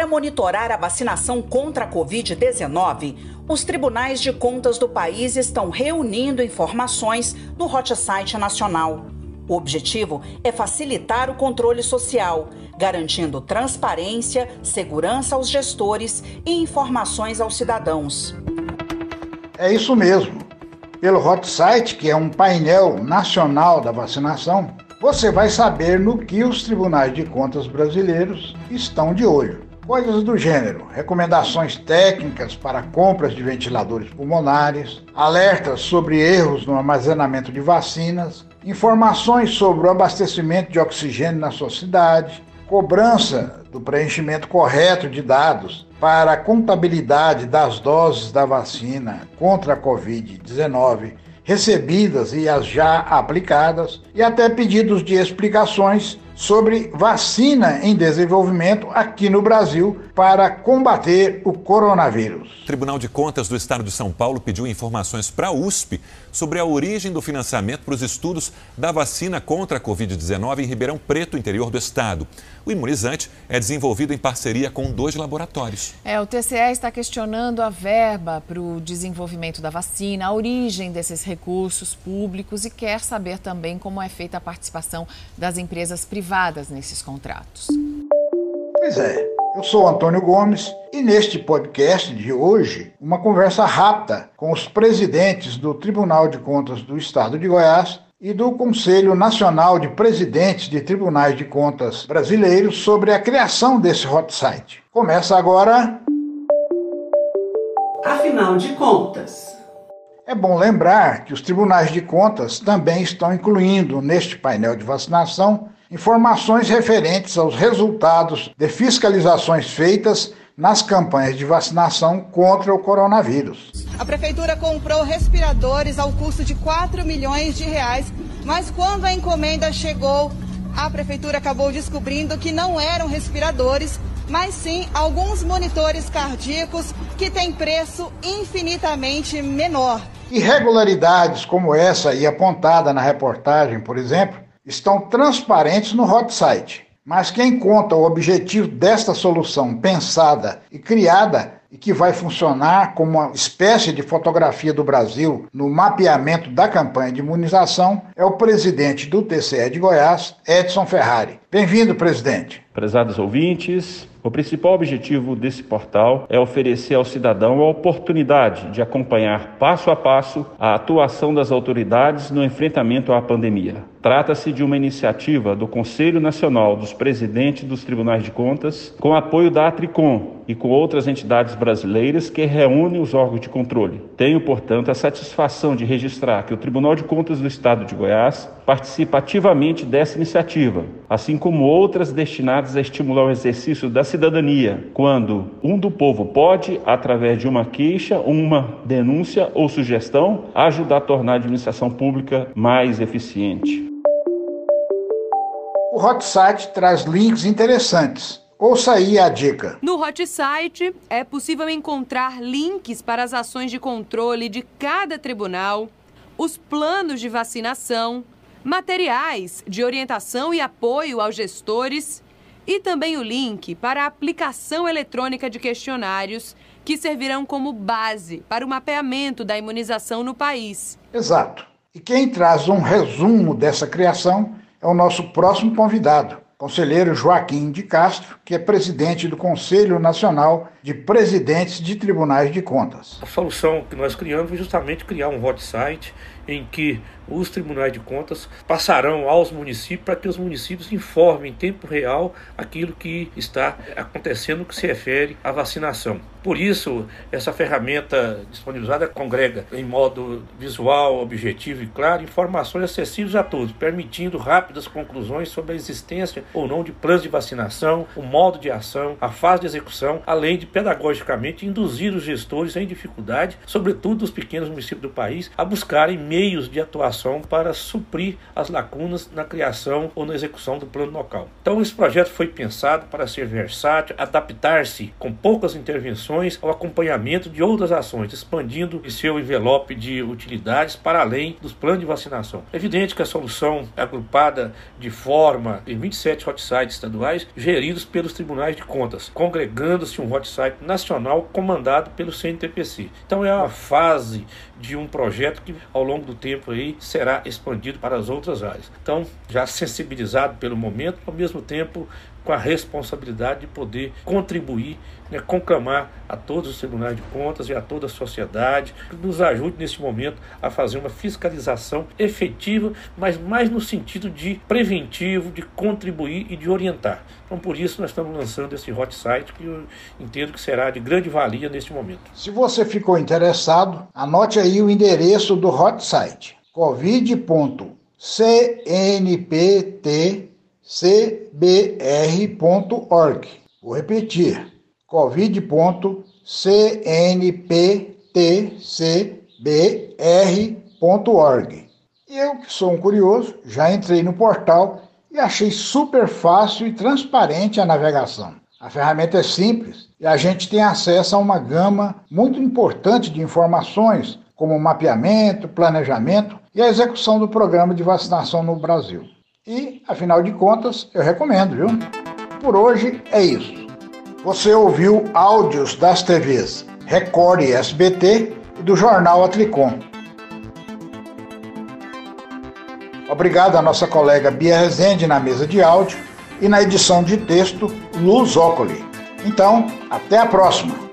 Para monitorar a vacinação contra a Covid-19, os tribunais de contas do país estão reunindo informações no Hot Site Nacional. O objetivo é facilitar o controle social, garantindo transparência, segurança aos gestores e informações aos cidadãos. É isso mesmo. Pelo Hot Site, que é um painel nacional da vacinação, você vai saber no que os tribunais de contas brasileiros estão de olho. Coisas do gênero: recomendações técnicas para compras de ventiladores pulmonares, alertas sobre erros no armazenamento de vacinas, informações sobre o abastecimento de oxigênio na sua cidade, cobrança do preenchimento correto de dados para a contabilidade das doses da vacina contra a Covid-19 recebidas e as já aplicadas, e até pedidos de explicações sobre vacina em desenvolvimento aqui no Brasil para combater o coronavírus. O Tribunal de Contas do Estado de São Paulo pediu informações para a USP sobre a origem do financiamento para os estudos da vacina contra a Covid-19 em Ribeirão Preto, interior do estado. O imunizante é desenvolvido em parceria com dois laboratórios. É, o TCE está questionando a verba para o desenvolvimento da vacina, a origem desses recursos públicos e quer saber também como é feita a participação das empresas privadas privadas nesses contratos. Pois é, eu sou Antônio Gomes e neste podcast de hoje, uma conversa rápida com os presidentes do Tribunal de Contas do Estado de Goiás e do Conselho Nacional de Presidentes de Tribunais de Contas Brasileiros sobre a criação desse hot site. Começa agora. Afinal de contas. É bom lembrar que os tribunais de contas também estão incluindo neste painel de vacinação informações referentes aos resultados de fiscalizações feitas nas campanhas de vacinação contra o coronavírus. A prefeitura comprou respiradores ao custo de 4 milhões de reais, mas quando a encomenda chegou, a prefeitura acabou descobrindo que não eram respiradores, mas sim alguns monitores cardíacos que têm preço infinitamente menor. Irregularidades como essa e apontada na reportagem, por exemplo, estão transparentes no hot site. Mas quem conta o objetivo desta solução pensada e criada e que vai funcionar como uma espécie de fotografia do Brasil no mapeamento da campanha de imunização é o presidente do TCE de Goiás, Edson Ferrari. Bem-vindo, presidente. Prezados ouvintes, o principal objetivo desse portal é oferecer ao cidadão a oportunidade de acompanhar passo a passo a atuação das autoridades no enfrentamento à pandemia. Trata-se de uma iniciativa do Conselho Nacional dos Presidentes dos Tribunais de Contas, com apoio da Atricom e com outras entidades brasileiras que reúnem os órgãos de controle. Tenho, portanto, a satisfação de registrar que o Tribunal de Contas do Estado de Goiás participa ativamente dessa iniciativa, assim como outras destinadas a estimular o exercício da cidadania, quando um do povo pode, através de uma queixa, uma denúncia ou sugestão, ajudar a tornar a administração pública mais eficiente. O Hot Site traz links interessantes. Ouça aí a dica. No Hot Site é possível encontrar links para as ações de controle de cada tribunal, os planos de vacinação, materiais de orientação e apoio aos gestores e também o link para a aplicação eletrônica de questionários que servirão como base para o mapeamento da imunização no país. Exato. E quem traz um resumo dessa criação é o nosso próximo convidado, conselheiro Joaquim de Castro, que é presidente do Conselho Nacional de Presidentes de Tribunais de Contas. A solução que nós criamos foi justamente criar um hot site em que os tribunais de contas passarão aos municípios para que os municípios informem em tempo real aquilo que está acontecendo que se refere à vacinação. Por isso, essa ferramenta disponibilizada congrega em modo visual, objetivo e claro informações acessíveis a todos, permitindo rápidas conclusões sobre a existência ou não de planos de vacinação, o modo de ação, a fase de execução, além de pedagogicamente induzir os gestores em dificuldade, sobretudo os pequenos municípios do país, a buscarem meios de atuação legislação para suprir as lacunas na criação ou na execução do plano local. Então, esse projeto foi pensado para ser versátil, adaptar-se com poucas intervenções ao acompanhamento de outras ações, expandindo seu envelope de utilidades para além dos planos de vacinação. É evidente que a solução é agrupada de forma em 27 hot sites estaduais geridos pelos tribunais de contas, congregando-se um hot site nacional comandado pelo CNTPC. Então é a fase de um projeto que ao longo do tempo aí será expandido para as outras áreas. Então, já sensibilizado pelo momento, ao mesmo tempo com a responsabilidade de poder contribuir, né, conclamar a todos os tribunais de contas e a toda a sociedade que nos ajude nesse momento a fazer uma fiscalização efetiva, mas mais no sentido de preventivo, de contribuir e de orientar. Então, por isso, nós estamos lançando esse hot site que eu entendo que será de grande valia neste momento. Se você ficou interessado, anote aí o endereço do hot site: covid.cnpt cbr.org. Vou repetir: covid.cnptcbr.org. Eu, que sou um curioso, já entrei no portal e achei super fácil e transparente a navegação. A ferramenta é simples e a gente tem acesso a uma gama muito importante de informações, como mapeamento, planejamento e a execução do programa de vacinação no Brasil. E, afinal de contas, eu recomendo, viu? Por hoje é isso. Você ouviu áudios das TVs Record e SBT e do jornal Atricom. Obrigado à nossa colega Bia Rezende na mesa de áudio e na edição de texto Luz Ocoli. Então, até a próxima!